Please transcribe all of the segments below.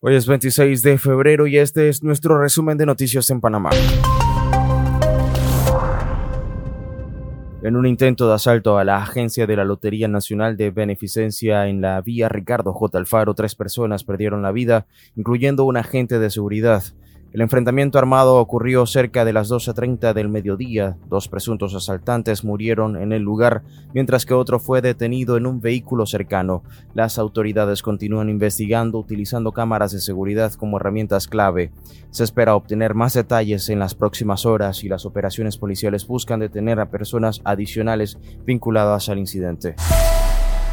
Hoy es 26 de febrero y este es nuestro resumen de noticias en Panamá. En un intento de asalto a la agencia de la Lotería Nacional de Beneficencia en la vía Ricardo J. Alfaro, tres personas perdieron la vida, incluyendo un agente de seguridad. El enfrentamiento armado ocurrió cerca de las 12.30 del mediodía. Dos presuntos asaltantes murieron en el lugar, mientras que otro fue detenido en un vehículo cercano. Las autoridades continúan investigando utilizando cámaras de seguridad como herramientas clave. Se espera obtener más detalles en las próximas horas y las operaciones policiales buscan detener a personas adicionales vinculadas al incidente.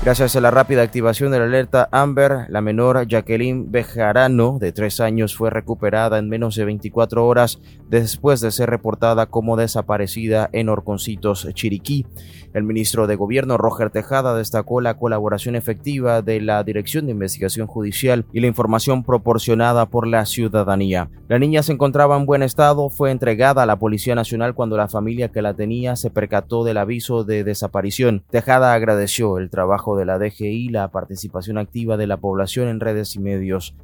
Gracias a la rápida activación de la alerta Amber, la menor Jacqueline Bejarano, de tres años, fue recuperada en menos de 24 horas después de ser reportada como desaparecida en Orconcitos, Chiriquí. El ministro de Gobierno, Roger Tejada, destacó la colaboración efectiva de la Dirección de Investigación Judicial y la información proporcionada por la ciudadanía. La niña se encontraba en buen estado, fue entregada a la Policía Nacional cuando la familia que la tenía se percató del aviso de desaparición. Tejada agradeció el trabajo de la DGI la participación activa de la población en redes y medios.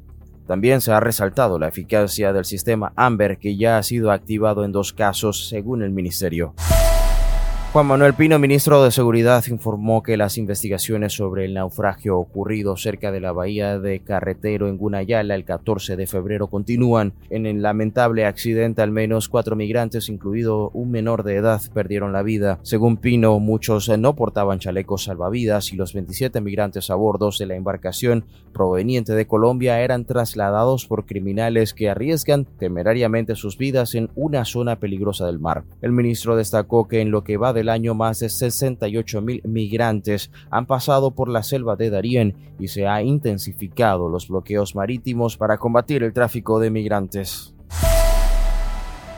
También se ha resaltado la eficacia del sistema AMBER que ya ha sido activado en dos casos según el ministerio. Juan Manuel Pino, ministro de Seguridad, informó que las investigaciones sobre el naufragio ocurrido cerca de la bahía de Carretero en Gunayala el 14 de febrero continúan. En el lamentable accidente, al menos cuatro migrantes, incluido un menor de edad, perdieron la vida. Según Pino, muchos no portaban chalecos salvavidas y los 27 migrantes a bordo de la embarcación proveniente de Colombia eran trasladados por criminales que arriesgan temerariamente sus vidas en una zona peligrosa del mar. El ministro destacó que en lo que va de del año más de 68 mil migrantes han pasado por la selva de Darién y se ha intensificado los bloqueos marítimos para combatir el tráfico de migrantes.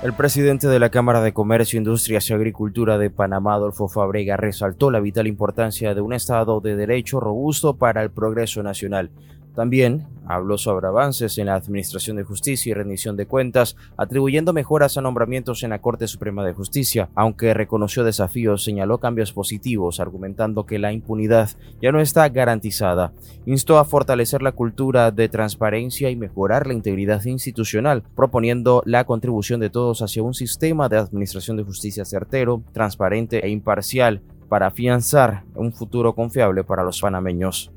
El presidente de la Cámara de Comercio, Industrias y Agricultura de Panamá, Adolfo Fabrega, resaltó la vital importancia de un Estado de Derecho robusto para el progreso nacional. También habló sobre avances en la Administración de Justicia y rendición de cuentas, atribuyendo mejoras a nombramientos en la Corte Suprema de Justicia, aunque reconoció desafíos, señaló cambios positivos, argumentando que la impunidad ya no está garantizada. Instó a fortalecer la cultura de transparencia y mejorar la integridad institucional, proponiendo la contribución de todos hacia un sistema de administración de justicia certero, transparente e imparcial para afianzar un futuro confiable para los panameños.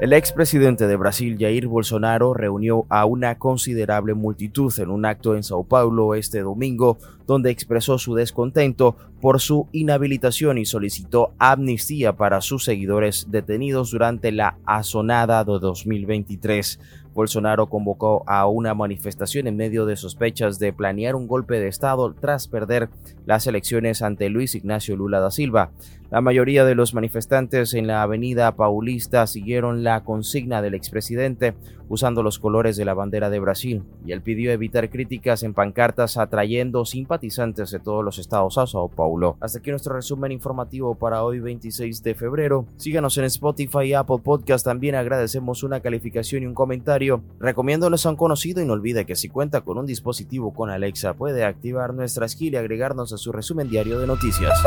El expresidente de Brasil, Jair Bolsonaro, reunió a una considerable multitud en un acto en Sao Paulo este domingo, donde expresó su descontento por su inhabilitación y solicitó amnistía para sus seguidores detenidos durante la azonada de 2023. Bolsonaro convocó a una manifestación en medio de sospechas de planear un golpe de Estado tras perder las elecciones ante Luis Ignacio Lula da Silva. La mayoría de los manifestantes en la avenida Paulista siguieron la consigna del expresidente usando los colores de la bandera de Brasil y él pidió evitar críticas en pancartas atrayendo simpatizantes de todos los estados a Sao Paulo. Hasta aquí nuestro resumen informativo para hoy 26 de febrero. Síganos en Spotify y Apple Podcast. También agradecemos una calificación y un comentario. Recomiéndonos a un conocido y no olvide que si cuenta con un dispositivo con Alexa puede activar nuestra skill y agregarnos a su resumen diario de noticias.